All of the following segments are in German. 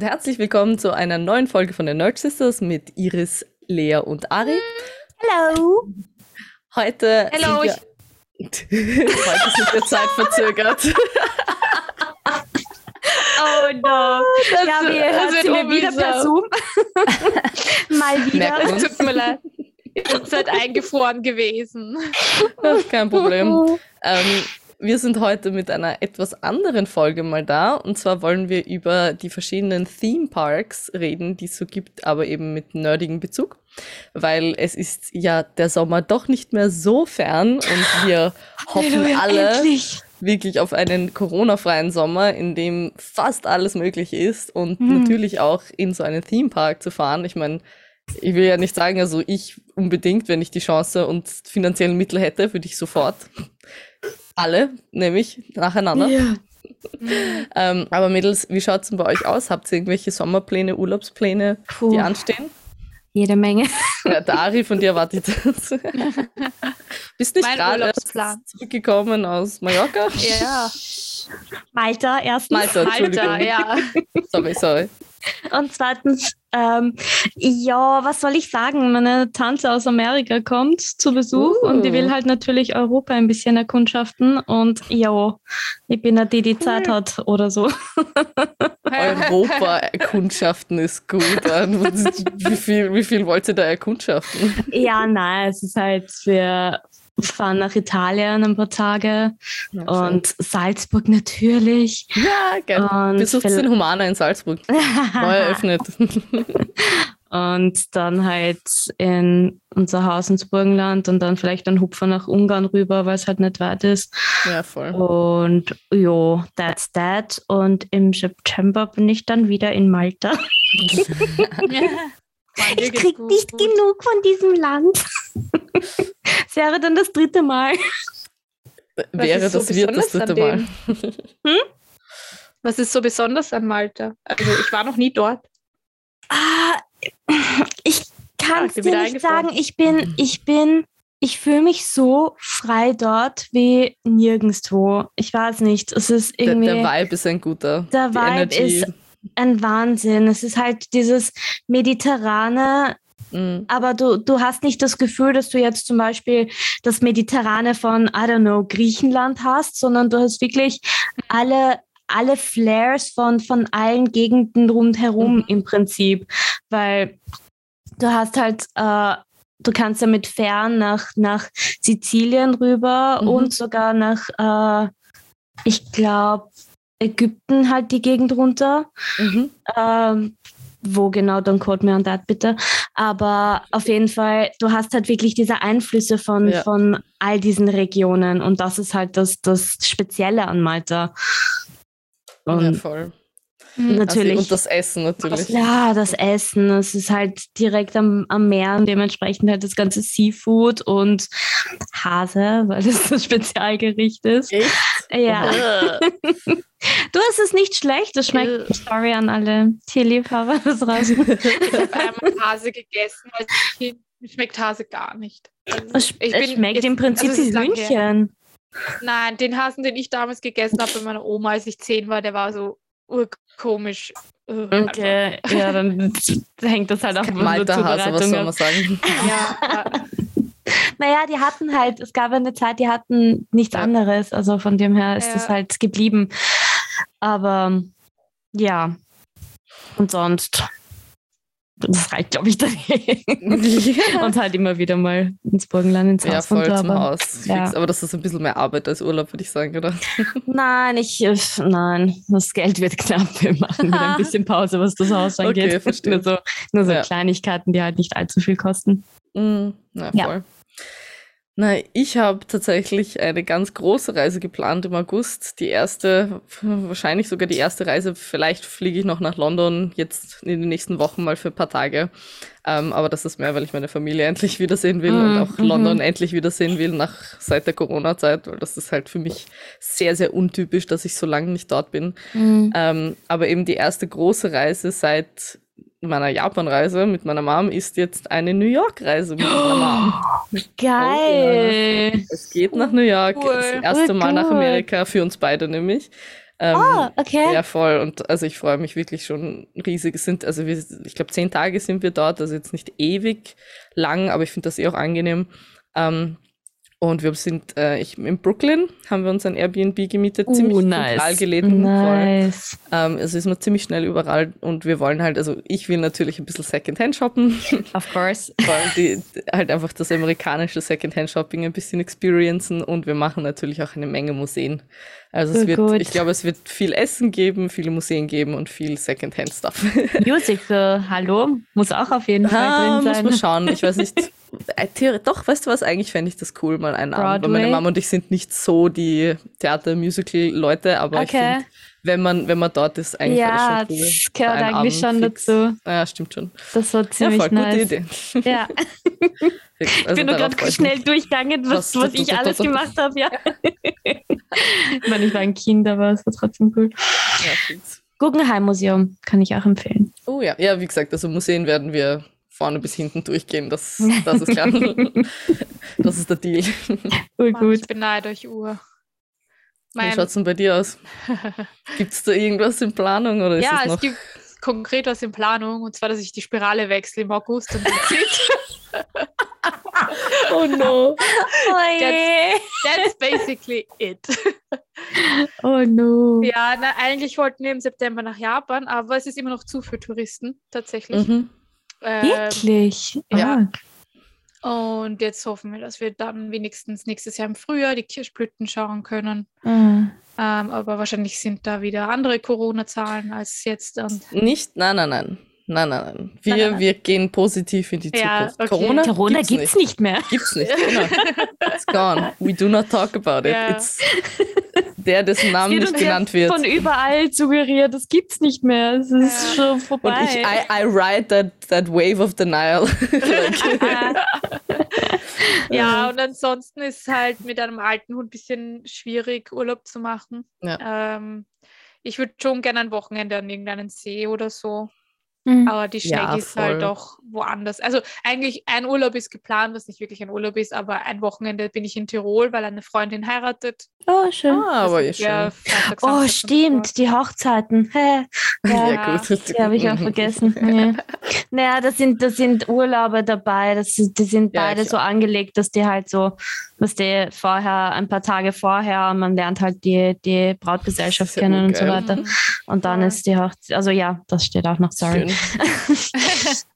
und herzlich willkommen zu einer neuen Folge von den Nerd Sisters mit Iris, Lea und Ari. Hallo. Heute Hello, sind wir, heute sind wir zeitverzögert. Oh no. Das, ja, wie ihr das hört, wird sind wir wieder per. Zoom. Mal wieder. Es tut mir leid. Ihr seid eingefroren gewesen. Kein Problem. Ähm, wir sind heute mit einer etwas anderen Folge mal da. Und zwar wollen wir über die verschiedenen Theme Parks reden, die es so gibt, aber eben mit nerdigem Bezug. Weil es ist ja der Sommer doch nicht mehr so fern und wir hoffen alle Endlich. wirklich auf einen Corona-freien Sommer, in dem fast alles möglich ist und Hm. natürlich auch in so einen Theme Park zu fahren. Ich meine, ich will ja nicht sagen, also ich unbedingt, wenn ich die Chance und finanziellen Mittel hätte, würde ich sofort alle, nämlich nacheinander. Ja. Ähm, aber Mädels, wie schaut es denn bei euch aus? Habt ihr irgendwelche Sommerpläne, Urlaubspläne, Puh, die anstehen? jede Menge. Ja, der Ari von dir erwartet das. Bist nicht gerade zurückgekommen aus Mallorca? Ja. Malta erstens. Malta. Alter, ja. Sorry, sorry. Und zweitens, ähm, ja, was soll ich sagen? Meine Tante aus Amerika kommt zu Besuch Uh. und die will halt natürlich Europa ein bisschen erkundschaften. Und ja, ich bin ja die, die Zeit hat oder so. Europa-Erkundschaften ist gut. Ähm, Wie viel, wie viel wollt ihr da erkundschaften? Ja, nein, es ist halt, wir fahren nach Italien ein paar Tage und Salzburg natürlich. ja, geil. Besucht den Humana in Salzburg. Neu eröffnet. Und dann halt in unser Haus ins Burgenland und dann vielleicht ein Hupfer nach Ungarn rüber, weil es halt nicht weit ist. ja, voll. Und jo, that's that. Und im September bin ich dann wieder in Malta. Ich krieg nicht genug von diesem Land. Es wäre dann das dritte Mal. Wäre ist so das wird das dritte Mal. Was ist so besonders an Malta? Also ich war noch nie dort. Ah, ich kann Ah, es bin dir wieder nicht sagen. Ich bin, ich bin, ich fühle mich so frei dort wie nirgendwo. Ich weiß nicht. Es ist Der, irgendwie. der Vibe ist ein guter. Der Vibe Energy. ist ein Wahnsinn. Es ist halt dieses mediterrane, Mm. aber du, du hast nicht das Gefühl, dass du jetzt zum Beispiel das Mediterrane von, I don't know, Griechenland hast, sondern du hast wirklich alle, alle Flares von, von allen Gegenden rundherum Mhm. im Prinzip. Weil du hast halt, äh, du kannst ja mit Fern nach, nach Sizilien rüber Mhm. und sogar nach, äh, ich glaube, Ägypten halt die Gegend runter. Mhm. Ähm, wo genau, dann quote me on that bitte. Aber auf jeden Fall, du hast halt wirklich diese Einflüsse von, Ja. von all diesen Regionen und das ist halt das, das Spezielle an Malta. Ja, Und voll. Natürlich. Also, und das Essen natürlich. ja, das Essen, es ist halt direkt am, am Meer und dementsprechend halt das ganze Seafood und Hase, weil das das Spezialgericht ist. Echt? Ja, Äh. du hast es nicht schlecht, das schmeckt, sorry an alle Tierliebhaber da draußen. Ich habe einmal Hase gegessen. Als Kind mir schmeckt Hase gar nicht. Also Es, ich es bin schmeckt jetzt- im Prinzip also wie. Hühnchen. Nein, den Hasen, den ich damals gegessen habe bei meiner Oma, als ich zehn war, der war so urkomisch. Okay, ja, dann hängt das halt auch von der Malta Hase, was soll man sagen? ja. Naja, die hatten halt, es gab eine Zeit, die hatten nichts Ja. anderes. Also von dem her ist Ja. das halt geblieben. Aber ja. Und sonst, das reicht, glaube ich, dagegen. ja, Und halt immer wieder mal ins Burgenland, ins ja, Haus voll runter. zum aber- Haus. ja. Aber das ist ein bisschen mehr Arbeit als Urlaub, würde ich sagen, oder? Nein, ich, nein, das Geld wird knapp. Wir machen wieder ein bisschen Pause, was das Haus angeht. Okay, verstehe. Nur so, nur so Ja. Kleinigkeiten, die halt nicht allzu viel kosten. Mm, na, Ja. voll. Na, ich habe tatsächlich eine ganz große Reise geplant im August. Die erste, wahrscheinlich sogar die erste Reise. Vielleicht fliege ich noch nach London jetzt in den nächsten Wochen mal für ein paar Tage. Ähm, aber das ist mehr, weil ich meine Familie endlich wiedersehen will und Mm, auch mhm. London endlich wiedersehen will nach seit der Corona-Zeit, weil das ist halt für mich sehr, sehr untypisch, dass ich so lange nicht dort bin. Ähm, aber eben die erste große Reise seit meiner Japan-Reise mit meiner Mom ist jetzt eine New York-Reise mit meiner Mom. Geil. Es geht nach New York, Cool. das erste Oh Mal nach. Amerika, für uns beide nämlich. Ähm, Oh, okay. Ja, voll. Und also ich freue mich wirklich schon riesig. Es sind, also wir, ich glaube, zehn Tage sind wir dort, also jetzt nicht ewig lang, aber ich finde das eh auch angenehm. Ähm, und wir sind äh, ich, in Brooklyn, haben wir uns ein Airbnb gemietet, Uh, ziemlich nice. zentral gelegen. Nice. Ähm, also ist man ziemlich schnell überall und wir wollen halt, also ich will natürlich ein bisschen Secondhand shoppen. Of course. Vor allem die, halt einfach das amerikanische Secondhand-Shopping ein bisschen experiencen und wir machen natürlich auch eine Menge Museen. Also es wird, gut. ich glaube, es wird viel Essen geben, viele Museen geben und viel Secondhand-Stuff. Musical, hallo, muss auch auf jeden Ah, Fall muss drin man sein. schauen. Ich weiß nicht. Äh, Doch, weißt du was? Eigentlich fände ich das cool, mal einen Abend. Weil Broadway? meine Mama und ich sind nicht so die Theater-Musical-Leute, aber ich Okay. finde, wenn man, wenn man dort ist, eigentlich Ja, das schon cool. das gehört Einen eigentlich Abend schon fix. dazu. Ja, stimmt schon. Das war Ja, ziemlich voll gute nice. Idee. Ja, ich Also bin nur gerade ich schnell durchgegangen, was, Was- was ich alles gemacht habe, ja. ich meine, ich war ein Kind, aber es war trotzdem cool. Ja, fix. Guggenheim Museum kann ich auch empfehlen. Oh ja, ja, wie gesagt, also Museen werden wir vorne bis hinten durchgehen, das, das ist klar. das ist der Deal. Cool, Mann, gut. ich beneide euch Uhr. Wie Mein, schaut's denn bei dir aus? Gibt es da irgendwas in Planung oder ist ja, es es gibt konkret was in Planung und zwar, dass ich die Spirale wechsle im August und that's oh no. Oh je. That's basically it. Oh no. Ja, na, eigentlich wollten wir im September nach Japan, aber es ist immer noch zu für Touristen, tatsächlich. Mhm. Ähm, Wirklich? ja. Ah. und jetzt hoffen wir, dass wir dann wenigstens nächstes Jahr im Frühjahr die Kirschblüten schauen können. Ah. Ähm, aber wahrscheinlich sind da wieder andere Corona-Zahlen als jetzt. Und Nicht? Nein, nein, nein. Nein, nein, nein. Wir, Nein, nein, wir gehen positiv in die Ja, Zukunft. okay. Corona, Corona gibt's, gibt's nicht. nicht mehr. Gibt's nicht, genau. It's gone. We do not talk about it. Ja. It's der, dessen Name nicht ja genannt wird. Von überall suggeriert, das gibt's nicht mehr. Es ist Ja. schon Und vorbei. ich, I, I ride that, that wave of denial. like, ja, und ansonsten ist halt mit einem alten Hund ein bisschen schwierig, Urlaub zu machen. Ähm, ich würde schon gerne ein Wochenende an irgendeinen See oder so. Mhm. Aber die Ja, Schnecke ist voll. halt doch woanders. Also eigentlich ein Urlaub ist geplant, was nicht wirklich ein Urlaub ist, aber ein Wochenende bin ich in Tirol, weil eine Freundin heiratet. Oh, schön. ah, aber ja, Ja, schön. Freitag, Oh, stimmt, die Hochzeiten. Hä? Ja, Ja, gut. die habe ich auch vergessen. Ja. Naja, da sind, sind Urlaube dabei. Das, ist- die sind Ja, beide so angelegt, dass die halt so, was die vorher, ein paar Tage vorher, man lernt halt die, die Brautgesellschaft ja kennen und so weiter. Mhm. Und dann Voll. ist die Hochzeit, also ja, das steht auch noch, sorry.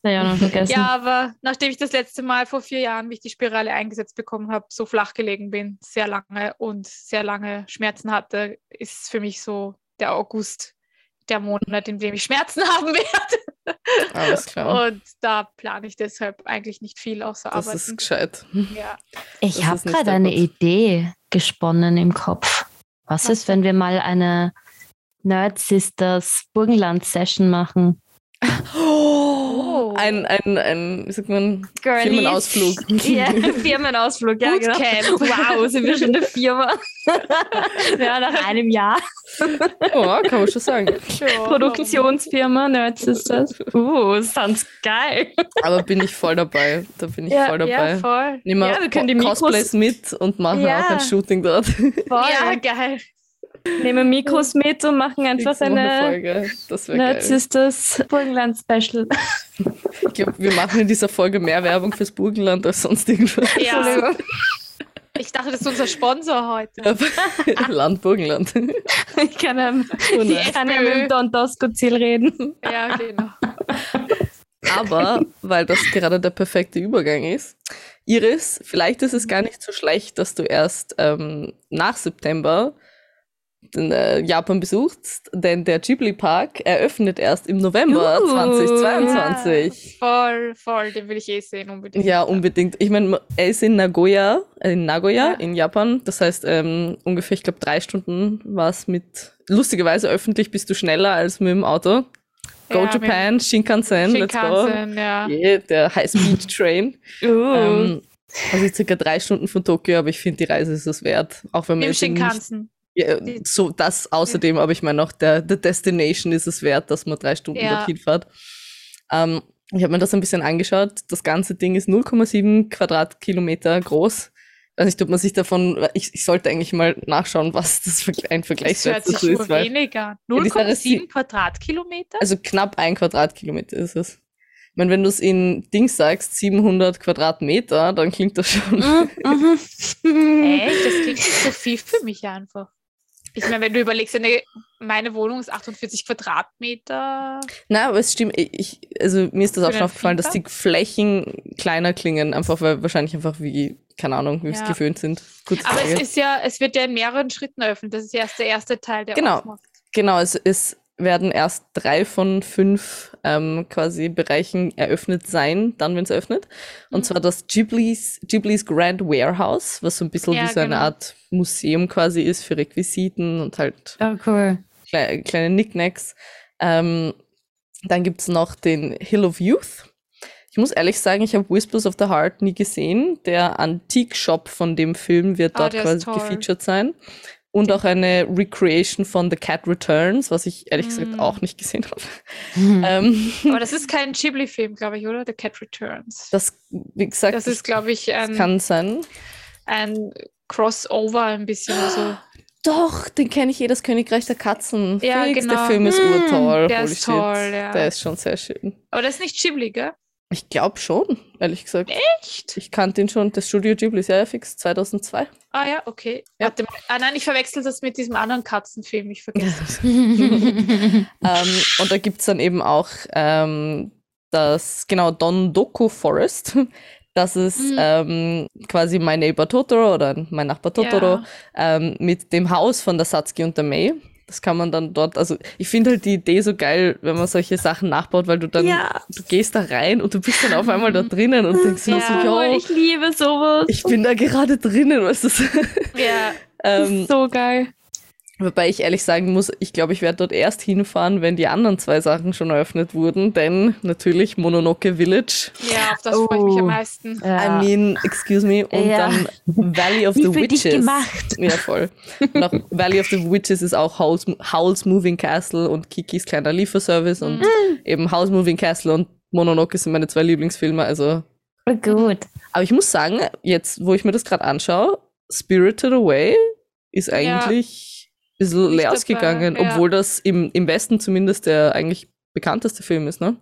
Auch noch vergessen. Ja, aber nachdem ich das letzte Mal vor vier Jahren, wie ich die Spirale eingesetzt bekommen habe, so flach gelegen bin, sehr lange und sehr lange Schmerzen hatte, ist für mich so der August der Monat, in dem ich Schmerzen haben werde. Alles klar. Und da plane ich deshalb eigentlich nicht viel außer Das Arbeiten. ist gescheit. ja. Ich Das habe gerade eine Gott. Idee gesponnen im Kopf. Was Was ist, wenn wir mal eine Nerd Sisters Burgenland Session machen? Oh. Ein, ein, ein, wie sagt man, Firmenausflug. Ja, Firmenausflug, ja, genau. Wow, sind wir schon eine Firma? ja, nach einem Jahr. Oh, kann man schon sagen. Ja, Produktionsfirma Nerd Sisters. Uh, sounds geil. Aber bin ich voll dabei. Da bin ich Ja, voll dabei. Ja, voll. Nehmen wir Ja, wir können die Mikros- Cosplays mit und machen Ja. auch ein Shooting dort. Voll. Ja, geil. Nehmen Mikros mit und machen einfach eine Folge. Das Nerd geil. Sisters Burgenland Special. Ich glaube, wir machen in dieser Folge mehr Werbung fürs Burgenland als sonst irgendwas. Ja, ich dachte, das ist unser Sponsor heute. Land Burgenland. Ich kann ja, Oh mit dem Don Tosco-Ziel reden. Ja, genau. Aber, weil das gerade der perfekte Übergang ist, Iris, vielleicht ist es gar nicht so schlecht, dass du erst ähm, nach September Japan besuchst, denn der Ghibli Park eröffnet erst im November Uh, 2022. Ja, voll, voll. Den will ich eh sehen, unbedingt. Ja, unbedingt. Ich meine, er ist in Nagoya, äh, in Nagoya, Ja. in Japan. Das heißt, ähm, ungefähr, ich glaube, drei Stunden war es mit, lustigerweise öffentlich bist du schneller als mit dem Auto. Go Ja, Japan, Shinkansen, let's go. Shinkansen, ja. Yeah, der High-Speed-Train. Uh. ähm, also circa drei Stunden von Tokio, aber ich finde, die Reise ist es wert. Auch wenn man Im Shinkansen. Ja, so das außerdem, aber ich meine auch der, der Destination ist es wert, dass man drei Stunden Ja. dorthin fährt. Ähm, ich habe mir das ein bisschen angeschaut. Das ganze Ding ist 0,7 Quadratkilometer groß. weiß nicht, ob man sich davon, ich, ich sollte eigentlich mal nachschauen, was das für ein Vergleichswert Das hört dazu sich ist. nur Weil, weniger. Ja, die Sache ist, die- 0,7 Quadratkilometer? also knapp ein Quadratkilometer ist es. Ich meine, wenn du es in Dings sagst, 700 Quadratmeter, dann klingt das schon. Mhm, mhm. Echt? Das klingt nicht so viel für mich einfach. Ich meine, wenn du überlegst, eine, meine Wohnung ist 48 Quadratmeter. Na, aber es stimmt, ich, also mir ist das auch schon aufgefallen, dass die Flächen kleiner klingen, einfach weil wahrscheinlich einfach wie, keine Ahnung, wie wir es Ja. gewöhnt sind. Gute Aber Frage. es ist ja, es wird ja in mehreren Schritten eröffnet. Das ist erst der erste Teil, der Genau. aufmacht. Genau, es, es werden erst drei von fünf ähm, quasi Bereichen eröffnet sein, dann, wenn es öffnet. Und Mhm. zwar das Ghibli's, Ghibli's Grand Warehouse, was so ein bisschen Ja, wie so eine genau. Art Museum quasi ist für Requisiten und halt Oh, cool. kleine, kleine Knickknacks. Ähm, dann gibt's noch den Hill of Youth. Ich muss ehrlich sagen, ich habe Whispers of the Heart nie gesehen. Der Antique-Shop von dem Film wird Ah, dort quasi toll. gefeatured sein. Und auch eine Recreation von The Cat Returns, was ich ehrlich gesagt Mm. auch nicht gesehen habe. Mhm. ähm, Aber das ist kein Ghibli-Film, glaube ich, oder? The Cat Returns. das, wie gesagt, Das ist, glaube ich, ein, kann sein. ein Crossover ein bisschen. Also, Doch, den kenne ich eh, das Königreich der Katzen. Ja, Der genau. Film ist Mm, urtoll. der Holy ist shit. toll, ja. Der ist schon sehr schön. aber das ist nicht Ghibli, gell? Ich glaube schon, ehrlich gesagt. Echt? Ich kannte ihn schon, das Studio Ghibli ist ja fix 2002. Ah ja, okay. Ja. Warte mal. Ah nein, ich verwechsel das mit diesem anderen Katzenfilm. Ich vergesse. ähm, und da gibt's dann eben auch ähm, das, genau, Don Doku Forest. Das ist Mhm. ähm, quasi mein Neighbor Totoro oder mein Nachbar Totoro Ja. ähm, mit dem Haus von der Satsuki und der Mei. Das kann man dann dort, also ich finde halt die Idee so geil, wenn man solche Sachen nachbaut, weil du dann, Ja. du gehst da rein und du bist dann auf einmal da drinnen und denkst Ja. so, Oh, yo, ich liebe sowas. ich bin da gerade drinnen, ist das? Ja, ähm, so geil. Wobei ich ehrlich sagen muss, ich glaube, ich werde dort erst hinfahren, wenn die anderen zwei Sachen schon eröffnet wurden, denn natürlich Mononoke Village. ja, auf das freue ich mich am Oh. meisten. Ja. I mean, excuse me, und Ja. dann Valley of Wie the für dich Witches. gemacht. Ja, voll. Auch Valley of the Witches ist auch Howl's, Howl's Moving Castle und Kikis kleiner Lieferservice und Mhm. eben Howl's Moving Castle und Mononoke sind meine zwei Lieblingsfilme. Also, gut. aber ich muss sagen, jetzt, wo ich mir das gerade anschaue, Spirited Away ist eigentlich ein bisschen Nicht leer dabei, ausgegangen, ja. obwohl das im, im Westen zumindest der eigentlich bekannteste Film ist, ne?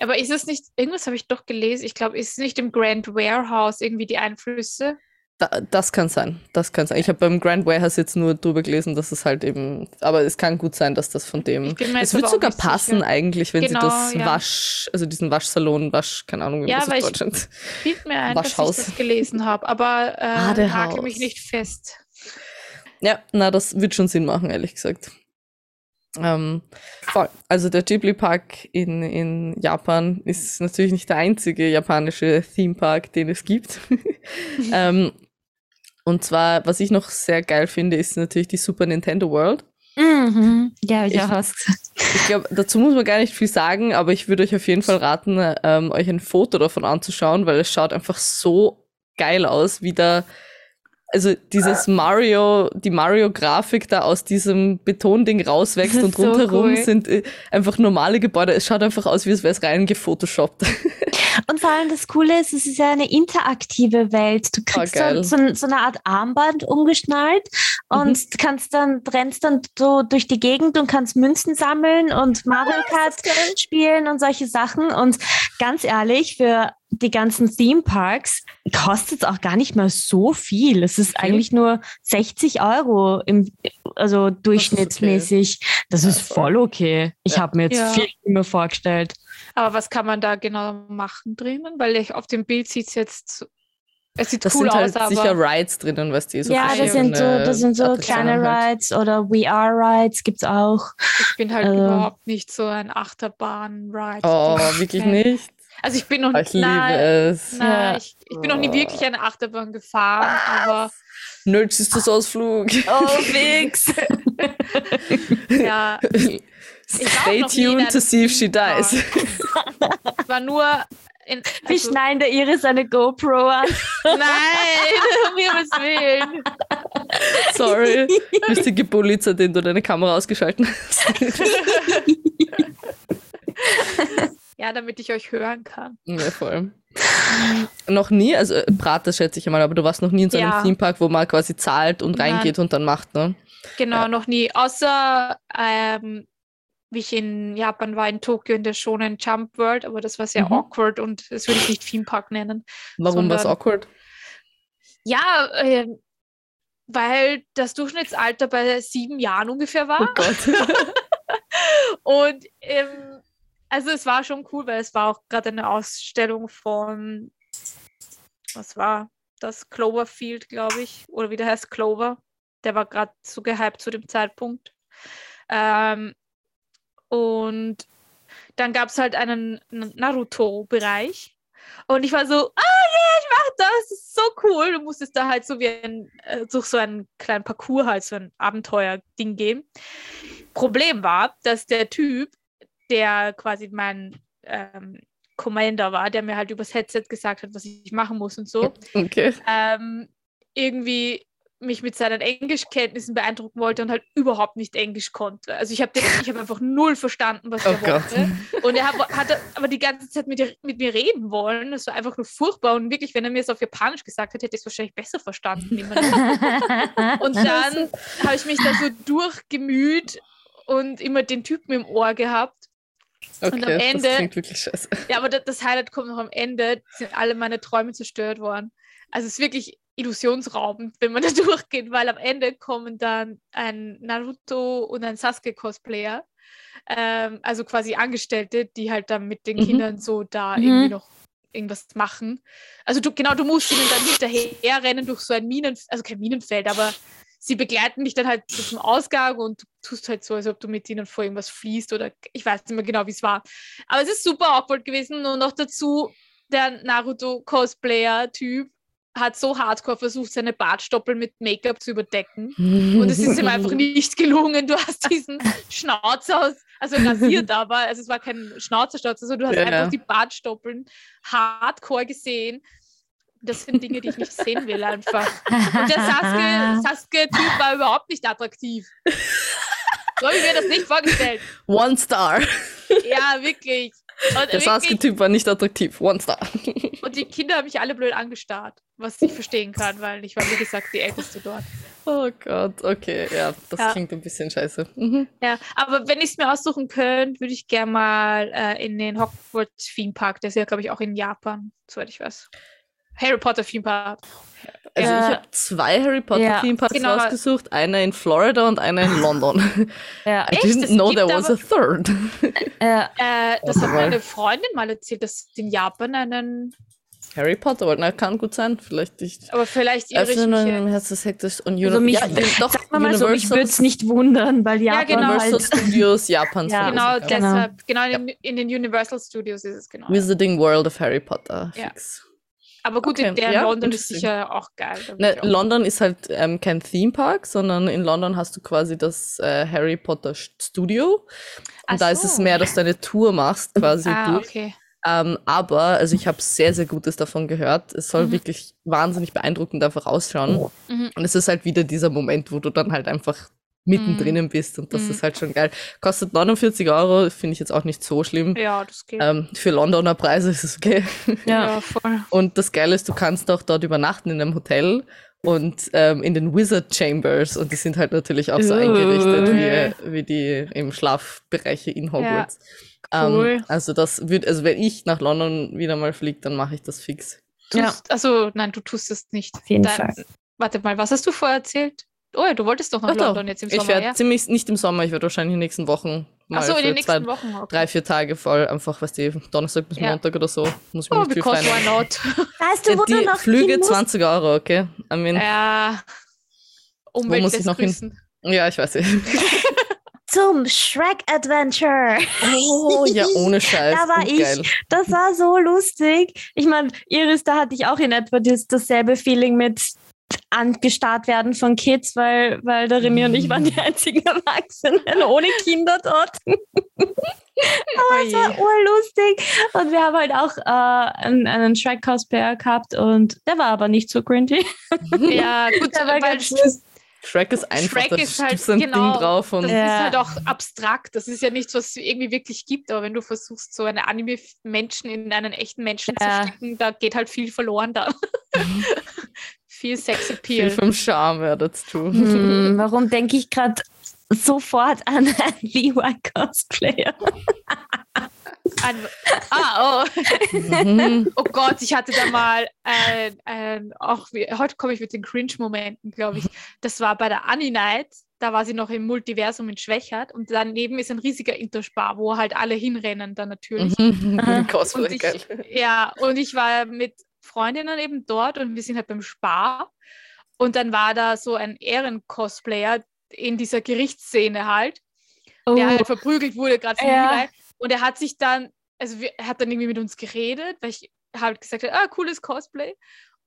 Aber ist es nicht, irgendwas habe ich doch gelesen, ich glaube, ist es nicht im Grand Warehouse irgendwie die Einflüsse? Da, das kann sein, das kann sein. Ich habe beim Grand Warehouse jetzt nur drüber gelesen, dass es halt eben, aber es kann gut sein, dass das von dem. Es wird sogar passen sicher. eigentlich, wenn Genau, sie das ja. Wasch, also diesen Waschsalon, Wasch, keine Ahnung, wie Ja, man das ich- Deutschland. Bild mir ein, dass ich Waschhaus. das gelesen habe, aber äh, nagel mich nicht fest. Ja, na, das wird schon Sinn machen, ehrlich gesagt. Ähm, voll. Also der Ghibli Park in, in Japan ist natürlich nicht der einzige japanische Theme Park, den es gibt. ähm, und zwar, was ich noch sehr geil finde, ist natürlich die Super Nintendo World. Mhm. Ja, ich Ich- auch was gesagt. Ich glaube, dazu muss man gar nicht viel sagen, aber ich würde euch auf jeden Fall raten, ähm, euch ein Foto davon anzuschauen, weil es schaut einfach so geil aus, wie da, also dieses Mario, die Mario-Grafik da aus diesem Betonding rauswächst und so rundherum cool. sind äh, einfach normale Gebäude. Es schaut einfach aus, wie es wäre es rein gefotoshoppt. Und vor allem das Coole ist, es ist ja eine interaktive Welt. Du kriegst geil. so, so, so eine Art Armband umgeschnallt und Mhm. kannst dann, rennst dann so durch die Gegend und kannst Münzen sammeln und Mario Kart spielen und solche Sachen. Und ganz ehrlich, für die ganzen Theme Parks kostet es auch gar nicht mal so viel. Es ist Okay. eigentlich nur 60 Euro im, also durchschnittsmäßig. Das ist Ja, voll okay. Ich Ja. habe mir jetzt Ja. viel mehr vorgestellt. Aber was kann man da genau machen drinnen? Weil ich, auf dem Bild sieht es jetzt, so- es sieht Das cool sind halt aus, sicher aber Rides drinnen, weißt du, so ja, das sind so, das sind so kleine halt. Rides oder VR-Rides gibt's auch. ich bin halt Also- überhaupt nicht so ein Achterbahn-Ride. Oh, wirklich nicht? Also ich bin noch Ich liebe nein, es. nein, Ja. ich, ich bin noch nie wirklich eine Achterbahn gefahren, aber Nerds ist das Ausflug. Oh, fix! ja, war Stay tuned to see if she dies. ich war nur in, Wir also, schneiden der Iris eine GoPro an. nein, um Himmels Willen. Sorry. Lustige Polizei, den du deine Kamera ausgeschalten hast. Ja, damit ich euch hören kann. ja, voll. Noch nie, also äh, Prater schätze ich einmal, aber du warst noch nie in so einem Ja. Themepark, wo man quasi zahlt und Nein. reingeht und dann macht, ne? Genau, Ja. noch nie. Außer ähm, wie ich in Japan war, in Tokio in der Shonen Jump World, aber das war sehr Mhm. awkward und das würde ich nicht Theme Park nennen. Warum war es awkward? Ja, äh, weil das Durchschnittsalter bei sieben Jahren ungefähr Oh war. Gott. Und ähm, also es war schon cool, weil es war auch gerade eine Ausstellung von, was war das? Cloverfield, glaube ich. Oder wie der heißt, Clover. Der war gerade so gehypt zu dem Zeitpunkt. Ähm, und dann gab es halt einen Naruto-Bereich. Und ich war so, ah ja, ich mach das, das ist so cool. Du musstest da halt so wie ein, äh, durch so einen kleinen Parcours halt so ein Abenteuer-Ding gehen. Problem war, dass der Typ, der quasi mein ähm, Commander war, der mir halt übers Headset gesagt hat, was ich machen muss und so, Okay. ähm, irgendwie mich mit seinen Englischkenntnissen beeindrucken wollte und halt überhaupt nicht Englisch konnte. Also ich habe hab einfach null verstanden, was Oh er Gott. wollte. Und er hat, hat aber die ganze Zeit mit, mit mir reden wollen. Das war einfach nur furchtbar. Und wirklich, wenn er mir es auf Japanisch gesagt hätte, hätte ich es wahrscheinlich besser verstanden. Und dann habe ich mich da so durchgemüht und immer den Typen im Ohr gehabt. Okay, Und am Ende- das klingt wirklich scheiße. Ja, aber da- das Highlight kommt noch am Ende, sind alle meine Träume zerstört worden. Also es ist wirklich illusionsraubend, wenn man da durchgeht, weil am Ende kommen dann ein Naruto und ein Sasuke-Cosplayer, ähm, also quasi Angestellte, die halt dann mit den Mhm. Kindern so da Mhm. irgendwie noch irgendwas machen. Also du, genau, du musst ihnen dann hinterher rennen durch so ein Minen, also kein Minenfeld, aber sie begleiten dich dann halt zum Ausgang und du tust halt so, als ob du mit ihnen vor irgendwas fließt oder ich weiß nicht mehr genau, wie es war. Aber es ist super awkward gewesen und noch dazu der Naruto-Cosplayer-Typ hat so hardcore versucht, seine Bartstoppeln mit Make-up zu überdecken. Und es ist ihm einfach nicht gelungen. Du hast diesen Schnauzer aus, also rasiert aber, also es war kein Schnauzerschnauzer, sondern du hast Ja, einfach die Bartstoppeln hardcore gesehen. Das sind Dinge, die ich nicht sehen will einfach. Und der Sasuke- Sasuke-Typ war überhaupt nicht attraktiv. So habe ich mir das nicht vorgestellt. One Star. Ja, wirklich. Und, Der Sasuke-Typ war nicht attraktiv. One Star. und die Kinder haben mich alle blöd angestarrt, was ich verstehen kann, weil ich war, wie gesagt, die Älteste dort. Oh Gott, okay, ja, das Ja. klingt ein bisschen scheiße. Mhm. Ja, aber wenn ich es mir aussuchen könnte, würde ich gerne mal äh, in den Hogwarts Theme Park, der ist ja, glaube ich, auch in Japan, soweit ich weiß. Harry Potter Theme Park. Also Ja. ich habe zwei Harry Potter Ja. Theme Parks Genau. rausgesucht, einer in Florida und einer in London. ja, I Echt? didn't Es know there was a third. ja. Äh, das hat meine Freundin mal erzählt, dass in Japan einen, Harry Potter, aber na, kann gut sein, vielleicht nicht. aber vielleicht irre ich mich und hier. im Herz des Hektisch und Also mich, ja, doch, sag mal so, mich würde es nicht wundern, weil Ja, Japan genau. Universal halt, Studios Japans. Ja. Genau, verlosen, ja. Genau. deshalb, genau in, den- in den Universal Studios ist es genau. Wizarding World of Harry Potter. Ja. Fix. Aber gut, Okay, der in ja, London ist sicher auch geil. Ne, auch- London ist halt ähm, kein Theme Park, sondern in London hast du quasi das äh, Harry Potter Studio. Und da ist es so. mehr, dass du eine Tour machst quasi Ah, durch. okay. Ähm, aber, also ich habe sehr, sehr Gutes davon gehört. Es soll Mhm. wirklich wahnsinnig beeindruckend einfach ausschauen. Mhm. Und es ist halt wieder dieser Moment, wo du dann halt einfach mittendrin bist und das Mhm. ist halt schon geil. Kostet 49 Euro, finde ich jetzt auch nicht so schlimm. Ja, das geht. Ähm, für Londoner Preise ist es okay. ja. voll. Und das Geile ist, du kannst auch dort übernachten in einem Hotel und ähm, in den Wizard Chambers und die sind halt natürlich auch so eingerichtet wie, wie die im Schlafbereiche in Hogwarts. cool. Ähm, also das wird, also wenn ich nach London wieder mal fliege, dann mache ich das fix. Ja. Tust, Also, nein, du tust es nicht. Auf jeden Dein- Fall. Warte mal, was hast du vorher erzählt? Oh ja, du wolltest doch nach Ach doch, London jetzt im ich Sommer, werde ja? ziemlich, nicht im Sommer, ich werde wahrscheinlich in den nächsten Wochen mal Achso, in für den nächsten zwei, Wochen. Okay. drei, vier Tage voll, einfach, weißt du, Donnerstag bis Ja. Montag oder so. Muss ich mir Oh, nicht viel because frei why not? Weißt du, wo Die du noch Flüge hin musst? 20 Euro, okay? I mean, ja. Umwelt muss ich noch hin? grüßen. ja, ich weiß nicht. Zum Shrek Adventure. Oh, ja, ohne Scheiß. Da war ich. Geil. Das war so lustig. Ich meine, Iris, da hatte ich auch in etwa das, dasselbe Feeling mit angestarrt werden von Kids, weil, weil der Remy und ich waren die einzigen Erwachsenen ohne Kinder dort. Oh Das war urlustig. Und wir haben halt auch äh, einen, einen Shrek-Cosplayer gehabt und der war aber nicht so cringy. Ja, gut, Der war weil, ganz süß. Shrek ist einfach, Shrek da ist halt, gibt's ein genau, Ding drauf und das Ja. ist halt auch abstrakt. Das ist ja nichts, was es irgendwie wirklich gibt. Aber wenn du versuchst, so eine Anime-Menschen in einen echten Menschen Ja. zu stecken, da geht halt viel verloren dann. viel viel Sexappeal. vom Charme, ja, that's true. Hm, warum denke ich gerade sofort an einen Levi-Cosplayer? Ein, ah, oh. Mhm. oh Gott, ich hatte da mal ein, ein auch wie, heute komme ich mit den Cringe-Momenten, glaube ich. Das war bei der Annie Night, da war sie noch im Multiversum in Schwächert und daneben ist ein riesiger Interspar, wo halt alle hinrennen dann natürlich. Mhm. Und ich-. Ja, und ich war mit Freundinnen eben dort und wir sind halt beim Spar. Und dann war da so ein Ehren-Cosplayer in dieser Gerichtsszene halt, Oh, der halt verprügelt wurde, gerade von Ja. Levi. Und er hat sich dann, also wir, er hat dann irgendwie mit uns geredet, weil ich halt gesagt habe, ah, cooles Cosplay.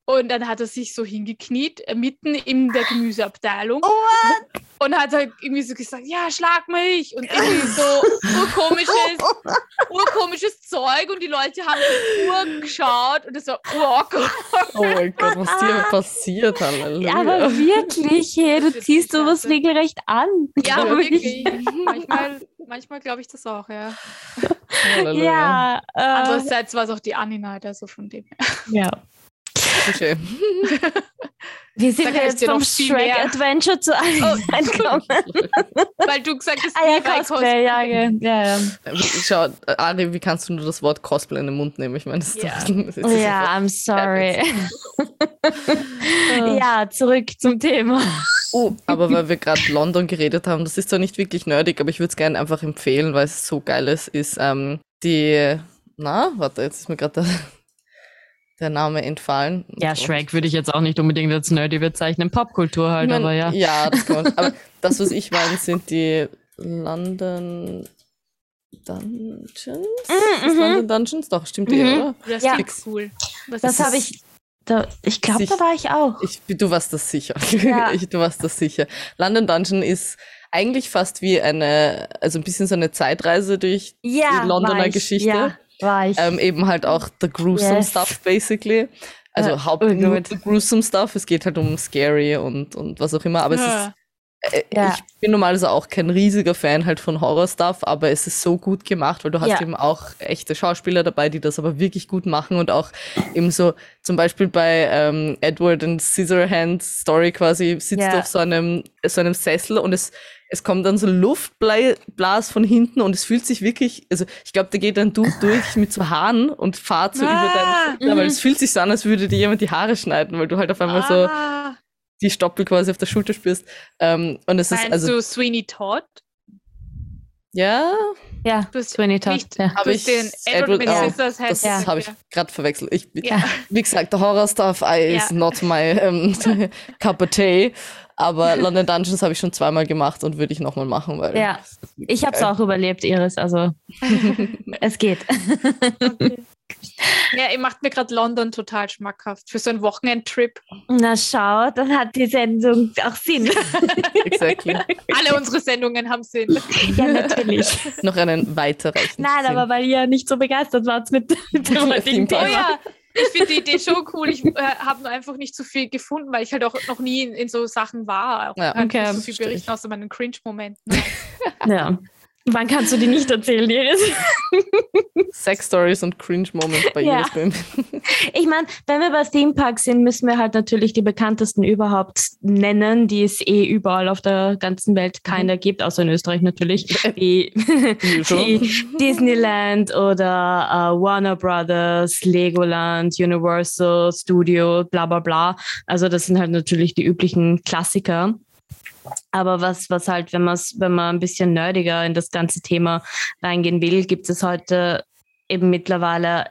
Und dann hat er sich so hingekniet, äh, mitten in der Gemüseabteilung. Und hat halt irgendwie so gesagt, ja, schlag mich. Und irgendwie so urkomisches, urkomisches Zeug. Und die Leute haben so urgeschaut. Und es war urawkward. Oh mein Gott, was dir passiert, Halleluja. Ja, aber wirklich, hey, du ziehst sowas regelrecht an. Ja, ich. wirklich. Manchmal, manchmal glaube ich das auch, ja. Halleluja. Ja, äh, Andererseits war es auch die Annie-Night, also von dem her. ja. Touché. Wie sind wir jetzt vom Shrek Adventure zu Anime gekommen? Weil du gesagt hast, Ah ja, Levi Cosplay, ja, ja, ja. Schau, Ari, wie kannst du nur das Wort Cosplay in den Mund nehmen? Ich meine, das ist Ja. doch- das ist Ja, I'm sorry. Ja, zurück zum Thema. Oh, aber weil wir gerade London geredet haben, das ist zwar nicht wirklich nerdig, aber ich würde es gerne einfach empfehlen, weil es so geil ist, ist ähm, die, na, warte, jetzt ist mir gerade der, der Name entfallen. Ja, Shrek würde ich jetzt auch nicht unbedingt als nerdy bezeichnen. Popkultur halt, Ich mein, aber ja. Ja, das kann man. Aber das, was ich meine, sind die London Dungeons? Das London Dungeons? Doch, stimmt eh, Mhm. oder? Das Ja. ist cool. Das, Das habe ich. Da, ich glaube, da war ich auch. Ich, du warst das sicher. Ja. Ich, du warst das sicher. London Dungeon ist eigentlich fast wie eine, also ein bisschen so eine Zeitreise durch Ja, die Londoner. Geschichte. Ja, war ich. ähm, eben halt auch the gruesome Yes. stuff basically. Also Ja, haupt oh nur gut. the gruesome stuff. Es geht halt um scary und, und was auch immer. Aber es ist Ja. Äh, Ja. Ich bin normalerweise auch kein riesiger Fan halt von Horror-Stuff, aber es ist so gut gemacht, weil du hast Ja. eben auch echte Schauspieler dabei, die das aber wirklich gut machen und auch eben so, zum Beispiel bei ähm, Edward and Scissorhands Story quasi sitzt Ja. du auf so einem, so einem Sessel und es, es kommt dann so Luftblas von hinten und es fühlt sich wirklich, also ich glaube, da geht ein Dude durch mit so Haaren und fahrt so Ah, über deine Schulter, mhm. weil es fühlt sich so an, als würde dir jemand die Haare schneiden, weil du halt auf einmal so ah, die Stoppel quasi auf der Schulter spürst. Ähm, und es ist meinst also du Sweeney Todd? ja, ja, Du hast Sweeney Todd. nicht, Ja. du Hab ich den Edward Edward auch. Sisters das Ja. habe ich gerade verwechselt. Ich, Ja. Wie gesagt, der Horror-Stuff I is not my um, cup of tea. Aber London Dungeons habe ich schon zweimal gemacht und würde ich nochmal machen, weil Ja. Ich habe es auch überlebt, Iris. Also es geht. Ja, ihr macht mir gerade London total schmackhaft für so einen Wochenendtrip. Na schau, dann hat die Sendung auch Sinn. exactly. Alle unsere Sendungen haben Sinn. ja, natürlich. noch einen weiterreichenden. Nein, aber weil ihr nicht so begeistert wart mit, mit dem heutigen Theme Oh. Thema. ja, ich finde die Idee schon cool. Ich äh, habe nur einfach nicht so viel gefunden, weil ich halt auch noch nie in, in so Sachen war. Auch Ja, okay, nicht so viel berichten außer meinen Cringe-Momenten. Ja. Wann kannst du die nicht erzählen, Iris? Sex Stories und Cringe Moments bei Ja. Iris Böhm. Ich meine, wenn wir bei Theme Park sind, müssen wir halt natürlich die bekanntesten überhaupt nennen, die es eh überall auf der ganzen Welt keiner gibt, außer in Österreich natürlich, wie, Disneyland oder äh, Warner Brothers, Legoland, Universal Studio, bla bla bla. Also das sind halt natürlich die üblichen Klassiker. Aber was, was halt, wenn man wenn man ein bisschen nerdiger in das ganze Thema reingehen will, gibt es heute eben mittlerweile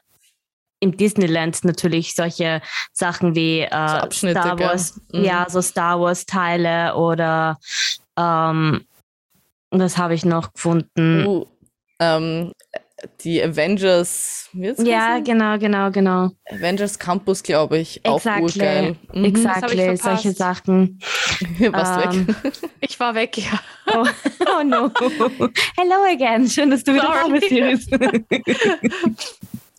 im Disneyland natürlich solche Sachen wie äh, Abschnitte, Star? Wars, Mhm. ja, so Star Wars Teile oder ähm, was habe ich noch gefunden? Oh, ähm, die Avengers, wie jetzt ja, heißen? genau, genau, genau. Avengers Campus, glaube ich, auch Exactly. urgeil. Mhm. Exactly, verpasst. solche Sachen. Warst Ähm, weg. Ich war weg, ja. Oh, oh no. Hello again. Schön, dass du wieder da Sorry. bist, Iris.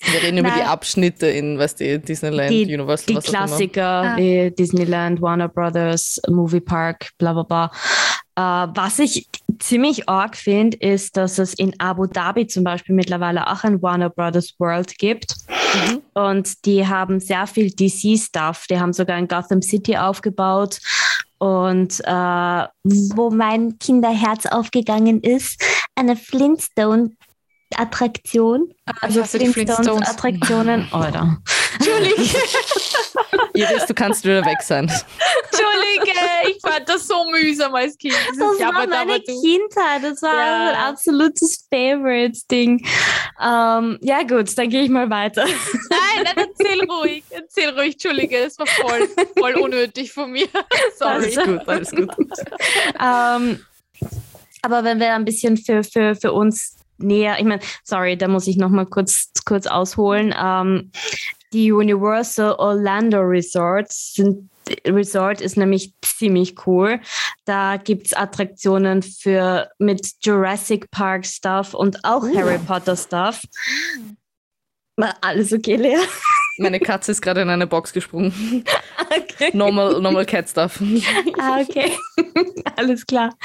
Wir reden über die Nein. Abschnitte in, weißt du, Disneyland, Die- Universal, Die was auch immer. Klassiker Ah. wie Disneyland, Warner Brothers, Movie Park, bla bla bla. Äh, was ich ziemlich arg finde, ist, dass es in Abu Dhabi zum Beispiel mittlerweile auch ein Warner Brothers World gibt. Mhm. Und die haben sehr viel DC-Stuff. Die haben sogar in Gotham City aufgebaut. Und äh, wo mein Kinderherz aufgegangen ist, eine Flintstone-Attraktion. Also hasse die Flintstones. Flintstones-Attraktionen. Oder? Entschuldige, Iris, du kannst wieder weg sein. Ich fand das so mühsam als Kind. Das war Jabba meine Dabba. Kindheit. Das war Ja. mein absolutes Favorite-Ding. Ähm, ja, gut, dann gehe ich mal weiter. Nein, nein, erzähl ruhig. Erzähl ruhig, Entschuldige, das war voll, voll unnötig von mir. Sorry. Alles gut, alles gut. ähm, aber wenn wir ein bisschen für, für, für uns näher, ich meine, sorry, da muss ich noch mal kurz, kurz ausholen. Ähm, die Universal Orlando Resorts sind Resort ist nämlich ziemlich cool. Da gibt es Attraktionen für mit Jurassic Park Stuff und auch Uh. Harry Potter Stuff. Alles okay, Lea? Meine Katze ist gerade in eine Box gesprungen. Okay. Normal, normal Cat Stuff. Ah, okay. Alles klar.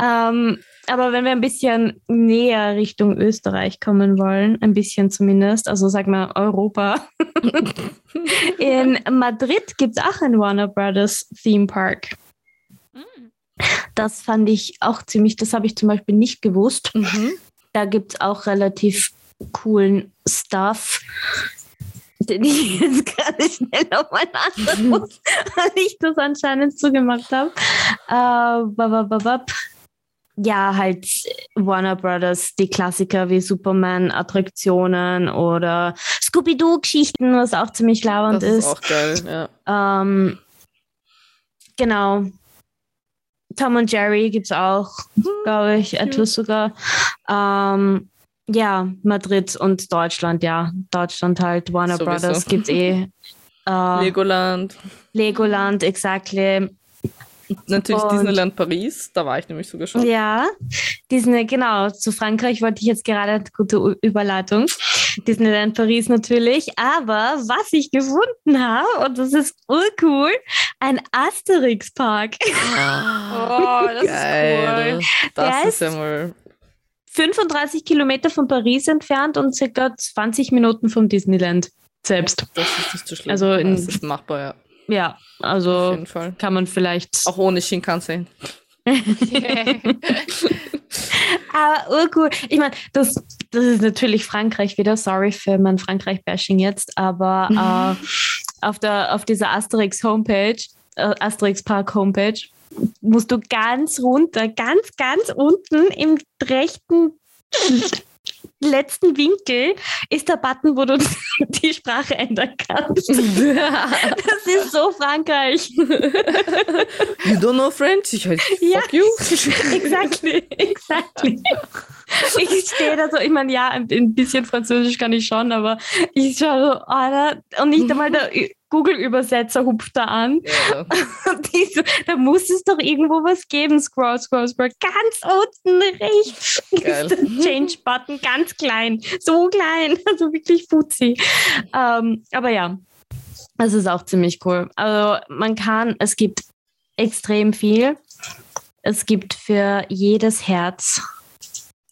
Ähm, aber wenn wir ein bisschen näher Richtung Österreich kommen wollen, ein bisschen zumindest, also sag mal Europa. In Madrid gibt es auch ein Warner Brothers Theme Park. Das fand ich auch ziemlich, das habe ich zum Beispiel nicht gewusst. Mhm. Da gibt es auch relativ coolen Stuff, den ich jetzt gerade schnell auf mein anderes muss, weil ich das anscheinend zugemacht habe. Äh. Ja, halt Warner Brothers, die Klassiker wie Superman-Attraktionen oder Scooby-Doo-Geschichten, was auch ziemlich lauernd Das ist ist. auch geil, ja. Ähm, genau. Tom und Jerry gibt es auch, glaube ich, etwas sogar. Ähm, ja, Madrid und Deutschland, ja. Deutschland halt, Warner Sowieso. Brothers gibt eh. Äh, Legoland. Legoland, exactly. Natürlich Und- Disneyland Paris, da war ich nämlich sogar schon. Ja, Disney, genau. Zu Frankreich wollte ich jetzt gerade, gute U- Überleitung. Disneyland Paris natürlich. Aber was ich gefunden habe, und das ist urcool, ein Asterix-Park. Oh, das Geil. ist cool. Das Der ist ja mal. 35 Kilometer von Paris entfernt und circa 20 Minuten vom Disneyland selbst. Das ist nicht so schlimm. Also in- das ist machbar, ja. Ja, also kann man vielleicht. Auch ohne Shinkansen. Aber urcool. Ich meine, das, das ist natürlich Frankreich wieder. Sorry für mein Frankreich-Bashing jetzt, aber äh, auf, der, auf dieser Asterix-Homepage, äh, Asterix-Park-Homepage, musst du ganz runter, ganz, ganz unten im rechten letzten Winkel ist der Button, wo du die Sprache ändern kannst. Das ist so Frankreich. You don't know French? Ich halt, Ja. fuck you. Exactly, exactly. Ich stehe da so, ich meine, ja, ein, bisschen Französisch kann ich schon, aber ich schaue so, Alter, und nicht einmal der Google-Übersetzer hupft da an. Ja, so, da muss es doch irgendwo was geben. Scroll, scroll, scroll. Ganz unten rechts Geil. ist der Change-Button, ganz klein. So klein, also wirklich futzi. Ähm, aber ja, das ist auch ziemlich cool. Also man kann, es gibt extrem viel. Es gibt für jedes Herz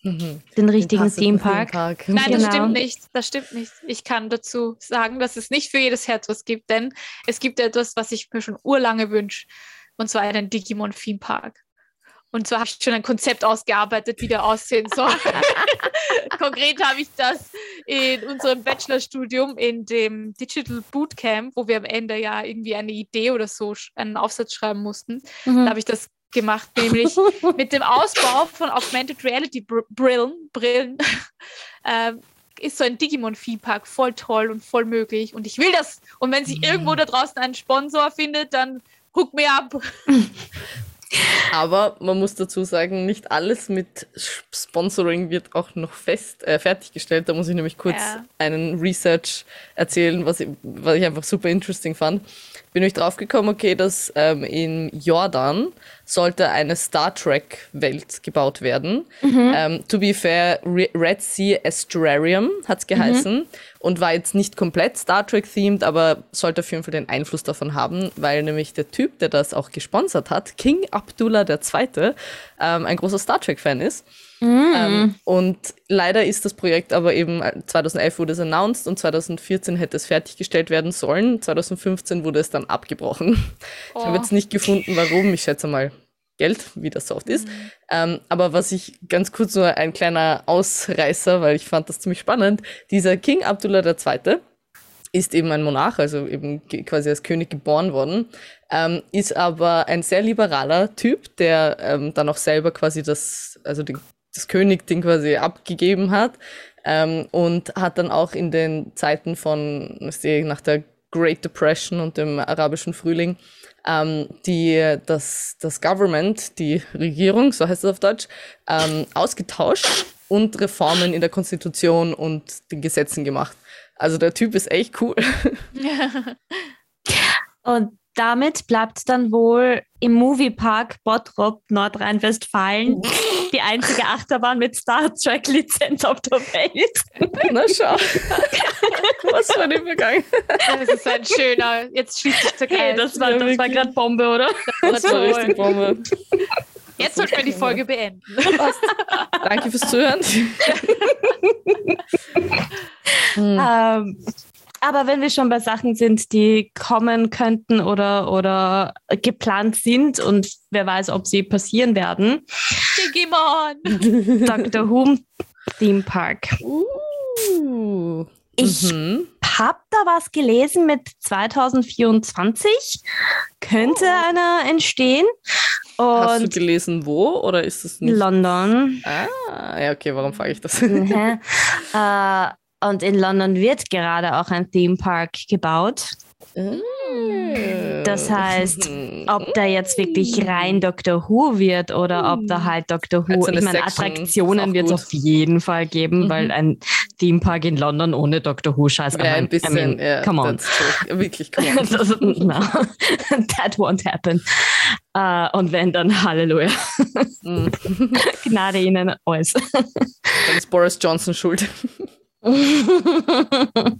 Mhm. den richtigen passenden Themepark. Nein, das Genau. stimmt nicht. Das stimmt nicht. Ich kann dazu sagen, dass es nicht für jedes Herz was gibt, denn es gibt etwas, was ich mir schon urlange wünsche, und zwar einen Digimon Theme Park. Und zwar habe ich schon ein Konzept ausgearbeitet, wie der aussehen soll. Konkret habe ich das in unserem Bachelorstudium in dem Digital Bootcamp, wo wir am Ende ja irgendwie eine Idee oder so, einen Aufsatz schreiben mussten. Da Mhm. habe ich das gemacht, nämlich mit dem Ausbau von Augmented Reality Br Brillen, Brillen ähm, ist so ein Digimon Theme Park voll toll und voll möglich und ich will das und wenn sich irgendwo da draußen einen Sponsor findet, dann hook mir ab. Aber man muss dazu sagen, nicht alles mit Sponsoring wird auch noch fest äh, fertiggestellt. Da muss ich nämlich kurz Ja. einen Research erzählen, was ich, was ich einfach super interesting fand. Bin ich drauf gekommen, okay, dass ähm, in Jordan sollte eine Star Trek-Welt gebaut werden. Ähm, to be fair, Re Red Sea Estuarium hat es geheißen und war jetzt nicht komplett Star Trek-themed, aber sollte auf jeden Fall den Einfluss davon haben, weil nämlich der Typ, der das auch gesponsert hat, King Abdullah II., ähm, ein großer Star Trek-Fan ist. Ähm, und leider ist das Projekt aber eben, äh, 2011 wurde es announced und 2014 hätte es fertiggestellt werden sollen. 2015 wurde es dann abgebrochen. Ich habe Oh. jetzt nicht gefunden, warum. Ich schätze mal Geld, wie das so oft ist. Ähm, aber was ich ganz kurz nur ein kleiner Ausreißer, weil ich fand das ziemlich spannend. Dieser King Abdullah II. ist eben ein Monarch, also eben quasi als König geboren worden, ähm, ist aber ein sehr liberaler Typ, der ähm, dann auch selber quasi das, also den, das Königding quasi abgegeben hat ähm, und hat dann auch in den Zeiten von, nach der Great Depression und dem arabischen Frühling ähm, die, das, das Government, die Regierung, so heißt es auf Deutsch, ähm, ausgetauscht und Reformen in der Konstitution und den Gesetzen gemacht. Also der Typ ist echt cool. Und damit bleibt dann wohl im Moviepark Bottrop, Nordrhein-Westfalen, die einzige Achterbahn mit Star Trek-Lizenz auf der Welt. Na schau. Was für ein Übergang. Das ist ein schöner. Jetzt schließt sich der Kreis. Hey, das war, Ja, das war gerade Bombe, oder? Das war richtig Bombe. Jetzt sollten wir die Folge beenden. Danke fürs Zuhören. Hm. Ähm, aber wenn wir schon bei Sachen sind, die kommen könnten oder, oder geplant sind und wer weiß, ob sie passieren werden, Digimon! Dr. Who Theme Park. Uh. Ich Mhm. habe da was gelesen mit 2024. Könnte einer entstehen. Hast du Und gelesen, wo oder ist es nicht? London. Ah, ja, okay, warum frage ich das? Mhm. äh, und in London wird gerade auch ein Theme Park gebaut. Das heißt, ob da jetzt wirklich rein Doctor Who wird oder ob da halt Doctor Who, Als eine ich meine, Attraktionen wird es auf jeden Fall geben, Mhm. weil ein Theme Park in London ohne Doctor Who scheiß Wäre ein bisschen, I mean, ja, come on. Wirklich, come on. Das, no, that won't happen. Äh, und wenn, dann Halleluja. Mhm. Gnade ihnen alles. Dann ist Boris Johnson schuld.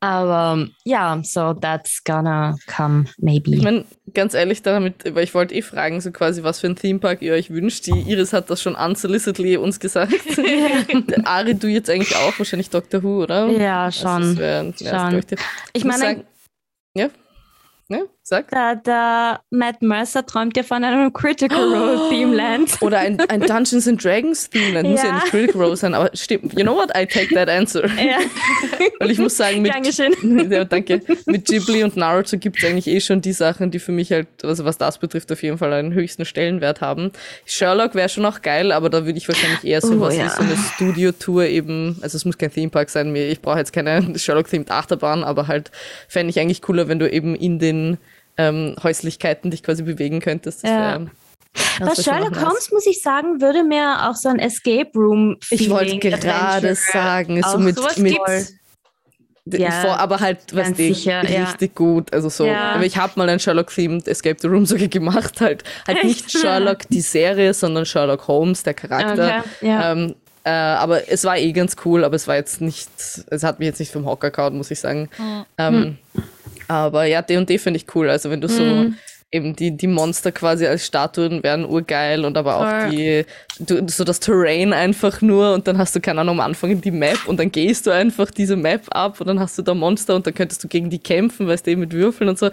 Aber ja, so that's gonna come maybe. Ich meine, ganz ehrlich, damit, weil ich wollte eh fragen, so quasi, was für ein Themepark ihr euch wünscht. Die Iris hat das schon unsolicitedly uns gesagt. Ari, du jetzt eigentlich auch, wahrscheinlich Doctor Who, oder? ja, Also schon. das wär, das schon. ich, meine, sagen- ja? Ja, sag. der, der Matt Mercer träumt ja von einem Critical Role Themeland. Oder ein, ein Dungeons and Dragons Themeland. Muss ja Ja. nicht Critical Role sein, aber stimmt. You know what? I take that answer. ja, Weil ich muss sagen, mit, Dankeschön. ja, danke. Mit Ghibli und Naruto gibt es eigentlich eh schon die Sachen, die für mich halt, also was das betrifft, auf jeden Fall einen höchsten Stellenwert haben. Sherlock wäre schon auch geil, aber da würde ich wahrscheinlich eher so Oh, was ja. wie so eine Studio-Tour eben, also es muss kein Themepark sein, ich brauche jetzt keine Sherlock-themed Achterbahn, aber halt fände ich eigentlich cooler, wenn du eben in den ähm, Häuslichkeiten dich quasi bewegen könntest. Das Ja. wär, Bei wär schon Sherlock. Holmes, muss ich sagen, würde mir auch so ein Escape Room Ich wollte gerade sagen, so mit, mit Ja, vor, aber halt, was ganz die sicher, ja. richtig gut, also so. Ja. Aber ich habe mal ein Sherlock-themed Escape the Room sogar gemacht, halt. Halt nicht? Sherlock die Serie, sondern Sherlock Holmes, der Charakter. Okay. Ähm, äh, aber es war eh ganz cool, aber es war jetzt nicht, es hat mich jetzt nicht vom Hocker gehauen, muss ich sagen. Ähm, Aber ja, D&D finde ich cool, also wenn du so Mhm. eben die, die Monster quasi als Statuen wären urgeil und aber auch Voll. die, du, so das Terrain einfach nur und dann hast du, keine Ahnung, am Anfang die Map und dann gehst du einfach diese Map ab und dann hast du da Monster und dann könntest du gegen die kämpfen, weißt du, eben mit Würfeln und so.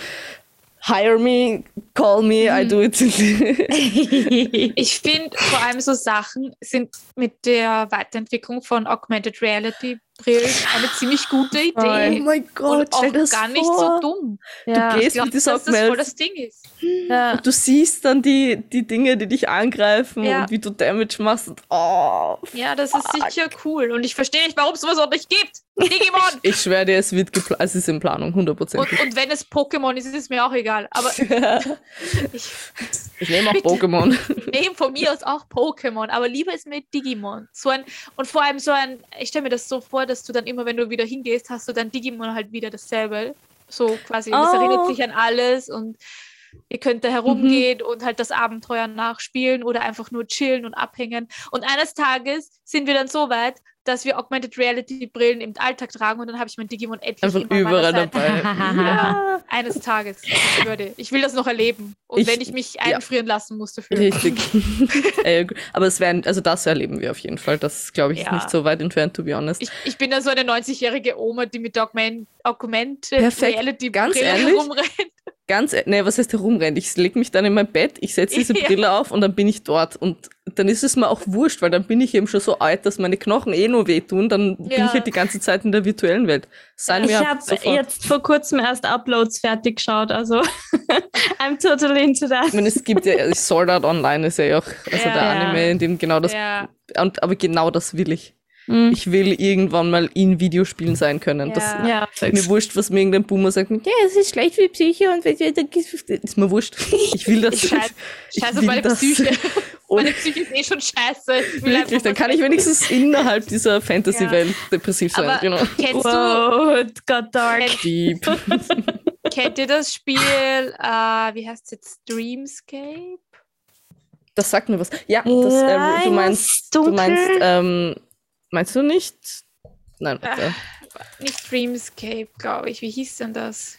Hire me, call me, I do it. Ich finde vor allem so Sachen sind mit der Weiterentwicklung von Augmented Reality eine ziemlich gute oh Idee. mein Gott, und auch das gar vor. nicht so dumm. ja. Du gehst glaube, mit dass dieser das voll das Ding ist. ja. Du siehst dann die, die Dinge, die dich angreifen Ja. und wie du Damage machst. Und, oh, Ja, das ist sicher cool. Und ich verstehe nicht, warum es sowas auch nicht gibt. Digimon! ich schwöre dir, es wird gepla- es ist in Planung, 100%. Und, und wenn es Pokémon ist, ist es mir auch egal. Aber ich ich nehme auch Bitte. Pokémon. nehme von mir aus auch Pokémon. Aber lieber ist mir Digimon. So ein, und vor allem so ein, ich stelle mir das so vor, dass du dann immer, wenn du wieder hingehst, hast du dann Digimon halt wieder dasselbe. So quasi, das Oh. erinnert sich an alles und Ihr könnt da herumgehen und halt das Abenteuer nachspielen oder einfach nur chillen und abhängen. Und eines Tages sind wir dann so weit, dass wir Augmented Reality Brillen im Alltag tragen und dann habe ich mein Digimon endlich Einfach immer überall dabei. Ja, eines Tages. Ich, würde. ich will das noch erleben. Und Ich- wenn ich mich ja. einfrieren lassen muss dafür. Richtig. Äh, Aber es werden, also das erleben wir auf jeden Fall. Das glaube ich ist Ja. nicht so weit entfernt, to be honest. Ich, ich bin da so eine 90-jährige Oma, die mit Augment, Augmented Perfekt. Reality Ganz Brille ehrlich? herumrennt. Ganz, e- nee, was heißt herumrennen? Ich lege mich dann in mein Bett, ich setze diese Ja. Brille auf und dann bin ich dort. Und dann ist es mir auch wurscht, weil dann bin ich eben schon so alt, dass meine Knochen eh nur wehtun. Dann bin Ja. ich halt die ganze Zeit in der virtuellen Welt. Sign Ich habe jetzt vor kurzem erst Uploads fertig geschaut, also I'm totally into that. Ich meine, es gibt ja, Sword Art Online ist ja auch, also Ja. der Anime, in dem genau das, und, aber genau das will ich. Mhm. Ich will irgendwann mal in Videospielen sein können. Das, Ja. Ja, Ist mir wurscht, was mir irgendein Boomer sagt. Ja, es ist schlecht für die Psyche und ist mir wurscht. Ich will das. Scheiß, ich scheiße auf will meine das. Psyche. Meine Psyche ist eh schon scheiße. Ich will wirklich, dann kann ich wenigstens innerhalb dieser Fantasy-Welt depressiv sein. Aber Genau. kennst, du, Wow, it got dark. kennt, Deep. kennt ihr das Spiel, äh, wie heißt es jetzt, Dreamscape? Das sagt mir was. Ja, das, Ja, ähm, du ich meinst, du meinst, ähm, meinst du nicht? Nein, warte. Nicht Dreamscape, glaube ich. Wie hieß denn das?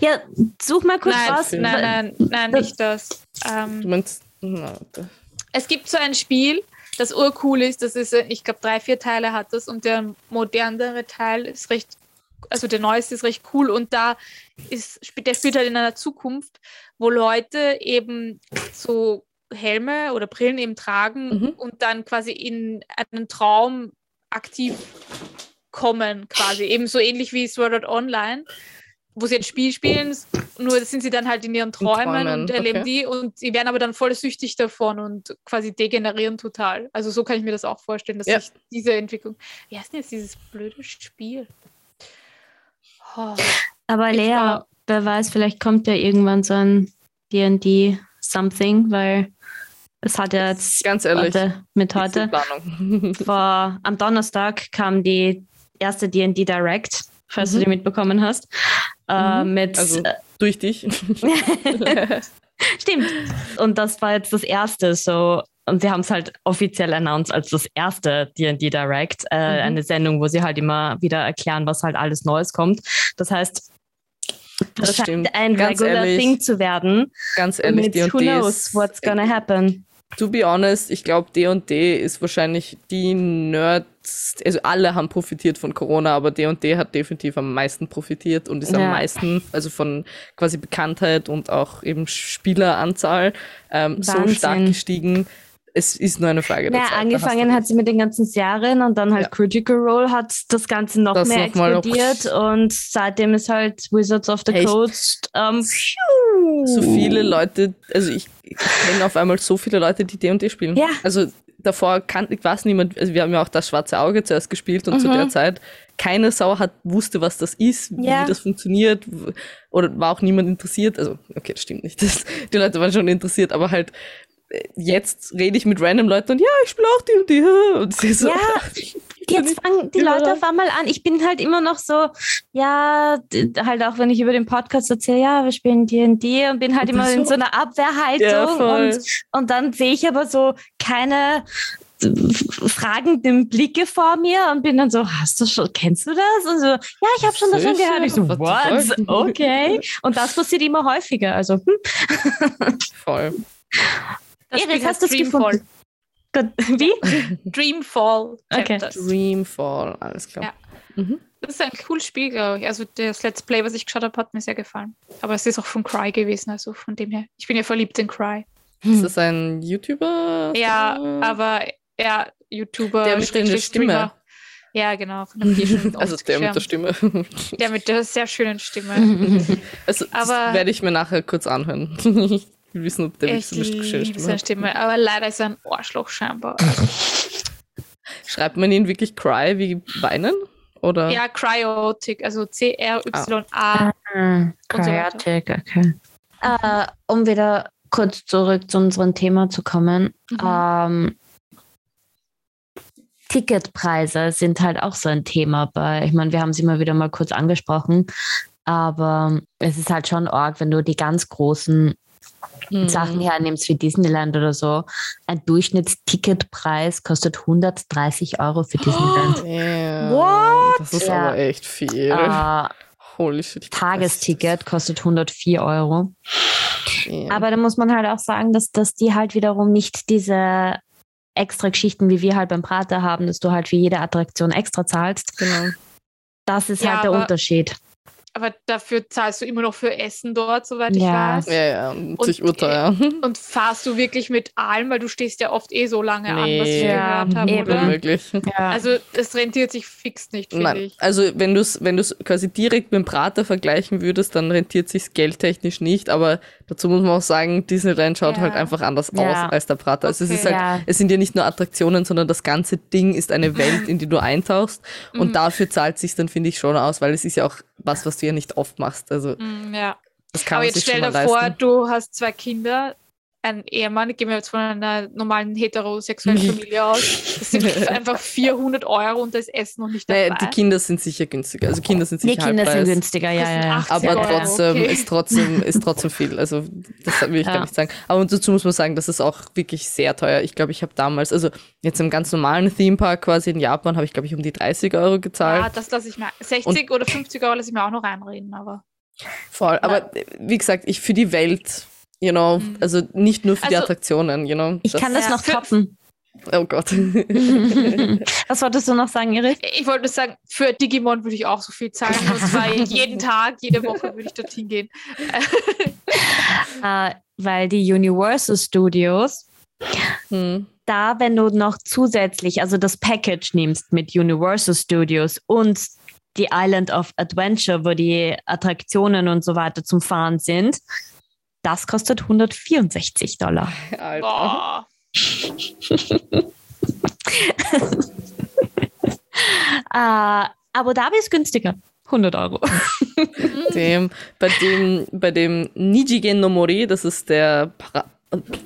Ja, such mal kurz nein, raus. nein, nein, nein, Das- nicht das. Ähm, du meinst, na, warte. Es gibt so ein Spiel, das urcool ist. Das ist, äh, ich glaube, drei, vier Teile hat das und der modernere Teil ist recht, also der neueste ist recht cool und da ist, spielt- der spielt halt in einer Zukunft, wo Leute eben so Helme oder Brillen eben tragen Mhm. und dann quasi in einen Traum aktiv kommen, quasi. Eben so ähnlich wie Sword Art Online, wo sie ein Spiel spielen, nur sind sie dann halt in ihren Träumen, Träumen, und erleben okay. die und sie werden aber dann voll süchtig davon und quasi degenerieren total. Also so kann ich mir das auch vorstellen, dass Ja. sich diese Entwicklung. Wie heißt denn jetzt dieses blöde Spiel? Oh, Aber Lea, war- wer weiß, vielleicht kommt ja irgendwann so ein D&D something, weil es hat ja jetzt Ganz ehrlich. heute, mit heute, vor, am Donnerstag kam die erste D&D Direct, falls du Mhm. die mitbekommen hast, äh, Mhm. mit Also- Durch dich. Stimmt. Und das war jetzt das erste so. Und sie haben es halt offiziell announced als das erste D&D Direct, äh, Mhm. eine Sendung, wo sie halt immer wieder erklären, was halt alles Neues kommt. Das heißt, Das das scheint stimmt. ein Ganz regular ehrlich, Thing zu werden. Ganz ehrlich, Mit who knows what's gonna happen. To be honest, ich glaube, D&D ist wahrscheinlich die Nerds, also alle haben profitiert von Corona, aber D&D hat definitiv am meisten profitiert und ist am Ja. meisten, also von quasi Bekanntheit und auch eben Spieleranzahl, ähm, so stark gestiegen. Es ist nur eine Frage der Naja, Zeit. angefangen hat sie mit den ganzen Serien und dann halt Ja. Critical Role hat das Ganze noch Das mehr noch mal noch- explodiert und seitdem ist halt Wizards of the Echt? Coast ähm, so viele Leute, also ich, kenne auf einmal so viele Leute, die D&D spielen. Ja. Also davor kann, ich weiß niemand, also wir haben ja auch das Schwarze Auge zuerst gespielt und zu Mhm. der Zeit keine Sau hat wusste, was das ist, Ja. wie das funktioniert oder war auch niemand interessiert. Also okay, das stimmt nicht. Das, die Leute waren schon interessiert, aber halt jetzt rede ich mit random Leuten und ja, ich spiele auch D&D und sie so, Ja, Jetzt fangen die. Leute auf einmal an. Ich bin halt immer noch so, ja, halt auch wenn ich über den Podcast erzähle, ja, wir spielen D&D und bin halt Und immer das in so- so einer Abwehrhaltung Ja, und, und dann sehe ich aber so keine fragenden Blicke vor mir und bin dann so, hast du schon, kennst du das? Und so, ja, ich habe schon davon gehört. Ich so, What? Okay. Und das passiert immer häufiger. Also, hm. voll. Das Erik, hast heißt du es Dreamfall. gefunden? Gut. Wie? Dreamfall Okay. Chapters. Dreamfall, alles klar. Ja. Mhm. Das ist ein cooles Spiel, glaube ich. Also das Let's Play, was ich geschaut habe, hat mir sehr gefallen. Aber es ist auch von Cry gewesen, also von dem her. Ich bin ja verliebt in Cry. Ist das ein YouTuber? Ja, aber er YouTuber, Der mit der Stimme. Ja, genau, also der mit der Stimme. Der mit der sehr schönen Stimme. Also das Aber- werde ich mir nachher kurz anhören. Will wissen, ob der Ich wirklich so seine hat. Stimme, aber leider ist er ein Arschloch scheinbar. Schreibt man ihn wirklich Cry wie weinen? Oder? Ja, Cryotic, also C-R-Y-A. Weiter. Chaotic, okay. Äh, um wieder kurz zurück zu unserem Thema zu kommen. Mhm. Ähm, Ticketpreise sind halt auch so ein Thema bei, ich meine, wir haben sie mal wieder mal kurz angesprochen. aber es ist halt schon arg, wenn du die ganz großen Mhm. Sachen hernimmst wie Disneyland oder so. Ein Durchschnittsticketpreis kostet 130 Euro für Disneyland. Yeah. What? Das ist Ja. aber echt viel. Äh, Holy shit. Tagesticket kostet 104 Euro. Ja. Aber da muss man halt auch sagen, dass, dass die halt wiederum nicht diese extra Geschichten, wie wir halt beim Prater haben, dass du halt für jede Attraktion extra zahlst. genau. Das ist Ja, halt der Unterschied. Aber dafür zahlst du immer noch für Essen dort, soweit Ja. ich weiß. Ja, ja, natürlich urteuer. Und fahrst du wirklich mit allem, weil du stehst ja oft eh so lange an, was ich Nee. Ja, gehört habe, eben. oder? Unmöglich. Ja. Also es rentiert sich fix nicht, finde Nein, ich. also wenn du es wenn du's quasi direkt mit dem Prater vergleichen würdest, dann rentiert sich geldtechnisch nicht, aber dazu muss man auch sagen, Disneyland schaut Ja. halt einfach anders Ja. aus als der Prater. Also es ist halt, Ja. es sind ja nicht nur Attraktionen, sondern das ganze Ding ist eine Welt, in die du eintauchst und Mhm. dafür zahlt sich dann finde ich schon aus, weil es ist ja auch was, was du ja nicht oft machst. Also Mm, ja. das kann Aber man jetzt sich stell dir vor, du hast zwei Kinder, einen Ehemann, gehen wir jetzt von einer normalen heterosexuellen Familie aus. Das sind einfach 400 Euro und das Essen noch nicht dabei. Naja, die Kinder sind sicher günstiger. Also Kinder sind die sicher Kinder sind günstiger, ja, ja. ja. 80 aber Euro, trotzdem okay. ist trotzdem ist trotzdem viel. Also das will ich Ja. gar nicht sagen. Aber dazu muss man sagen, das ist auch wirklich sehr teuer. Ich glaube, ich habe damals, also jetzt im ganz normalen Themepark quasi in Japan, habe ich glaube ich um die 30 Euro ja, gezahlt. das lasse ich mir. 60 oder 50 Euro lasse ich mir auch noch reinreden, aber. Voll. Aber äh, wie gesagt, ich für die Welt, you know, Mhm. also nicht nur für die Also, Attraktionen, you know. Ich kann das Ja, noch toppen. Oh Gott. Was wolltest du noch sagen, Iris? Ich wollte nur sagen, für Digimon würde ich auch so viel zahlen. Und zwar jeden Tag, jede Woche würde ich dorthin gehen. Äh, weil die Universal Studios hm. da, wenn du noch zusätzlich, also das Package nimmst mit Universal Studios und die Island of Adventure, wo die Attraktionen und so weiter zum Fahren sind, das kostet 164 Dollar. Alter. Äh, Abu Dhabi ist günstiger. 100 Euro. Dem, bei dem, bei dem Nijigen no Mori, das ist der pra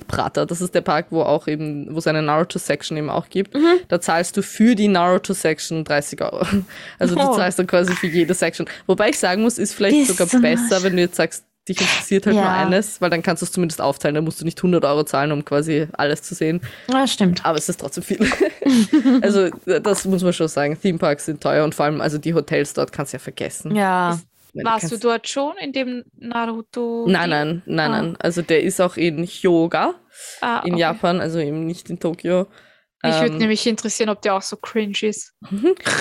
Prater, das ist der Park, wo auch eben, wo es eine Naruto-Section eben auch gibt. Mhm. Da zahlst du für die Naruto-Section 30 Euro. Also du Oh. zahlst dann quasi für jede Section. Wobei ich sagen muss, ist vielleicht Ist sogar so besser, wenn du jetzt sagst, dich interessiert halt nur Ja. eines, weil dann kannst du es zumindest aufteilen. Dann musst du nicht 100 Euro zahlen, um quasi alles zu sehen. Ja, stimmt. Aber es ist trotzdem viel. also das muss man schon sagen. Themeparks sind teuer und vor allem, also die Hotels dort kannst du ja vergessen. Ja. Du Warst du dort schon in dem Naruto? Nein, nein, nein, Ah. nein. Also der ist auch in Hyoga Ah, in okay. Japan, also eben nicht in Tokio. Mich würde Ähm, nämlich interessieren, ob der auch so cringe ist.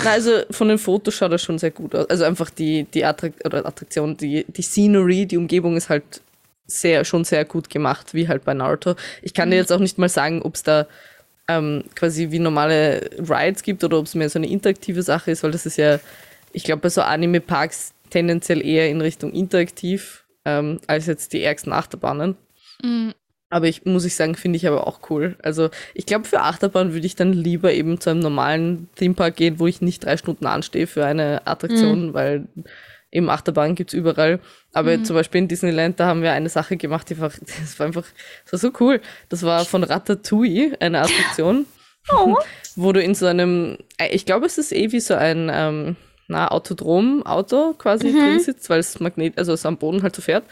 Na, also von den Fotos schaut er schon sehr gut aus. Also einfach die, die Attrakt oder Attraktion, die, die Scenery, die Umgebung ist halt sehr, schon sehr gut gemacht, wie halt bei Naruto. Ich kann dir jetzt auch nicht mal sagen, ob es da ähm, quasi wie normale Rides gibt oder ob es mehr so eine interaktive Sache ist, weil das ist ja, ich glaube, bei so Anime-Parks tendenziell eher in Richtung interaktiv ähm, als jetzt die ärgsten Achterbahnen. Mm, Aber ich muss ich sagen, finde ich aber auch cool. Also ich glaube, für Achterbahn würde ich dann lieber eben zu einem normalen Themepark gehen, wo ich nicht drei Stunden anstehe für eine Attraktion, weil eben Achterbahn gibt's überall. Aber zum Beispiel in Disneyland, da haben wir eine Sache gemacht, die war, das war einfach, das war so cool. Das war von Ratatouille, eine Attraktion, wo du in so einem, äh, ich glaube, es ist eh wie so ein, ähm, na, Autodrom-Auto quasi drin sitzt, weil es Magnet, also es am Boden halt so fährt.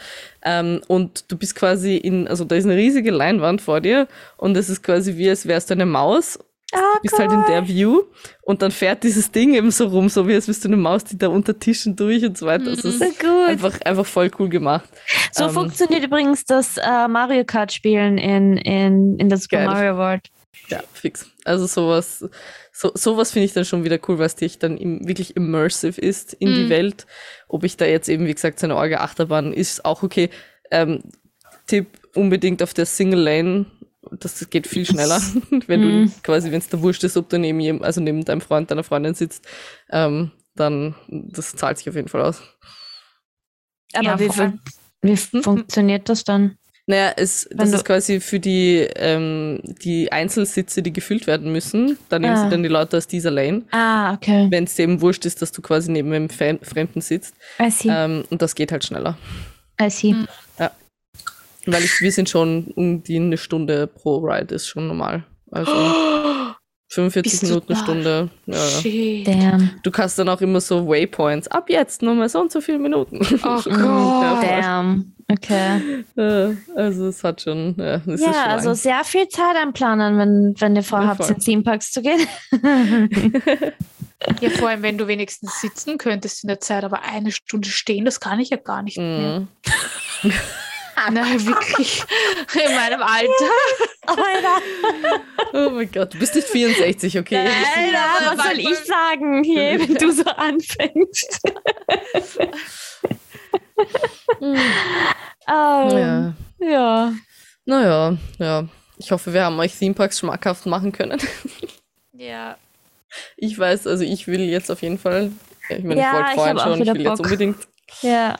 Ähm, und du bist quasi in, also da ist eine riesige Leinwand vor dir und es ist quasi wie, als wärst du eine Maus. Ah, Du bist halt in der View und dann fährt dieses Ding eben so rum, so wie als wärst du eine Maus, die da unter Tischen durch und so weiter. Also es So ist gut. einfach, einfach voll cool gemacht. So Ähm, funktioniert übrigens das äh, Mario Kart Spielen in, in, in der Super Geil. Mario World. Ja, fix. Also sowas, so, sowas finde ich dann schon wieder cool, weil es dich dann im, wirklich immersive ist in die Mhm. Welt. Ob ich da jetzt eben, wie gesagt, so eine Orga Achterbahn ist auch okay. Ähm, Tipp unbedingt auf der Single Lane. Das geht viel schneller, wenn Mhm. du quasi, wenn es da wurscht ist, ob du neben jem, also neben deinem Freund, deiner Freundin sitzt, ähm, dann das zahlt sich auf jeden Fall aus. Aber Ja, wie, wie funktioniert das dann? Naja, es, das ist quasi für die, ähm, die Einzelsitze, die gefüllt werden müssen. Da nehmen Ah. sie dann die Leute aus dieser Lane. Ah, okay. wenn es eben wurscht ist, dass du quasi neben einem Fremden sitzt. I see. Ähm, und das geht halt schneller. I see. Mhm. Weil ich, wir sind schon um die eine Stunde pro Ride ist schon normal. Also 45 Bist Minuten, da? Stunde. Ja. Damn. Du kannst dann auch immer so Waypoints. Ab jetzt nur mal so und so viele Minuten. Oh Ja, Gott. Damn. Okay. Äh, also es hat schon. Ja, es ist Ja, schon also lang. sehr viel Zeit einplanen, wenn, wenn ihr vorhabt, voll. in Theme Parks zu gehen. Ja, vor allem, wenn du wenigstens sitzen könntest in der Zeit, aber eine Stunde stehen, das kann ich ja gar nicht mehr. Mhm. Nein, wirklich. In meinem Alter. Alter. Oh mein Gott, du bist nicht 64, okay? Nein. Ja, was soll ich sagen, hier, wenn du so anfängst? Ähm, Ja. ja. Naja, ja. Ich hoffe, wir haben euch Theme Parks schmackhaft machen können. Ja. Ich weiß, also ich will jetzt auf jeden Fall. Ich meine, Ja, ich wollte vorhin schon, ich wieder will jetzt Bock. unbedingt. Ja.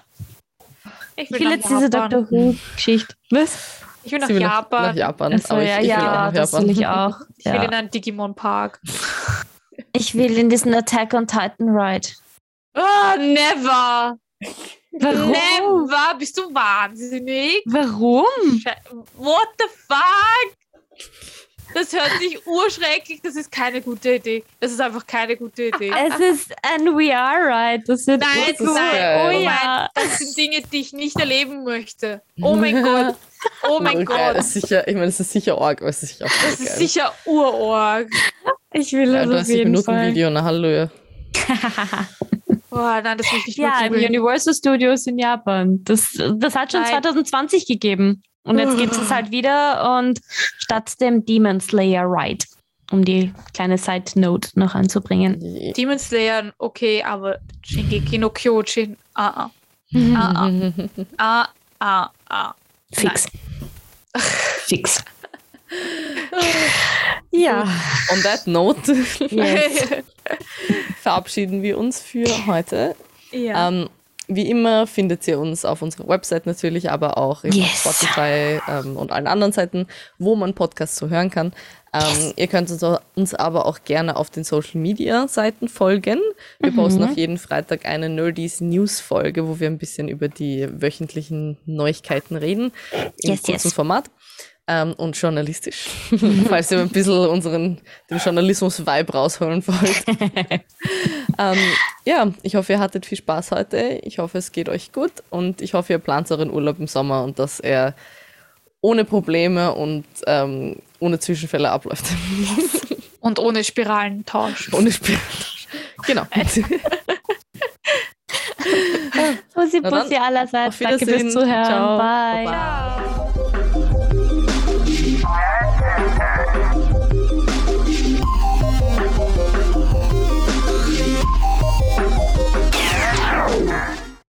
Ich Ich will jetzt diese Japan. Dr. Who-Geschichte. Was? Ich will nach Sie will Japan. Nach Japan. Achso, aber ich, ja, ich will ja, nach das Japan. will ich auch. Ich will in Ja. einen Digimon Park. Ich will in diesen Attack on Titan Ride. Oh, never. Warum? Never. Bist du wahnsinnig? Warum? What the fuck? Das hört sich urschrecklich. Das ist keine gute Idee. Das ist einfach keine gute Idee. Es ist ein VR-Ride. Das wird Nein, Das geil. Oh Oh ja. mein, das sind Dinge, die ich nicht erleben möchte. Oh mein Gott. Oh mein geil, Gott. das ist sicher, ich meine, es ist sicher arg, aber es ist sicher auch Das ist sicher urorg. Ich will Ja, das auf 30 jeden Minuten Fall. Video, na Halleluja. Oh nein, das will ich nicht Ja, im. Universal Studios in Japan. Das, das hat schon Nein. 2020 gegeben. Und jetzt gibt es halt wieder und statt dem Demon Slayer Ride, um die kleine Side Note noch anzubringen. Demon Slayer, okay, aber Shingeki no Kyojin, ah, ah, ah, ah, ah. Fix. Fix. ja. On that note Yes. verabschieden wir uns für heute. ja. Ähm, wie immer findet ihr uns auf unserer Website natürlich, aber auch Yes. auf Spotify ähm, und allen anderen Seiten, wo man Podcasts so hören kann. Ähm, Ihr könnt uns, aber auch gerne auf den Social Media Seiten folgen. Wir posten auf jeden Freitag eine Nerdies News Folge, wo wir ein bisschen über die wöchentlichen Neuigkeiten reden. Im Yes, kurzen yes. Format. Ähm, und journalistisch, falls ihr ein bisschen unseren den Journalismus-Vibe rausholen wollt. ähm, ja, ich hoffe, ihr hattet viel Spaß heute. Ich hoffe, es geht euch gut und ich hoffe, ihr plant euren Urlaub im Sommer und dass er ohne Probleme und ähm, ohne Zwischenfälle abläuft. Und ohne Spiralentausch. ohne Spiel. Genau. Pussy, Na dann, Pussy allerseits. Danke fürs Zuhören. Ciao. Bye. Ciao.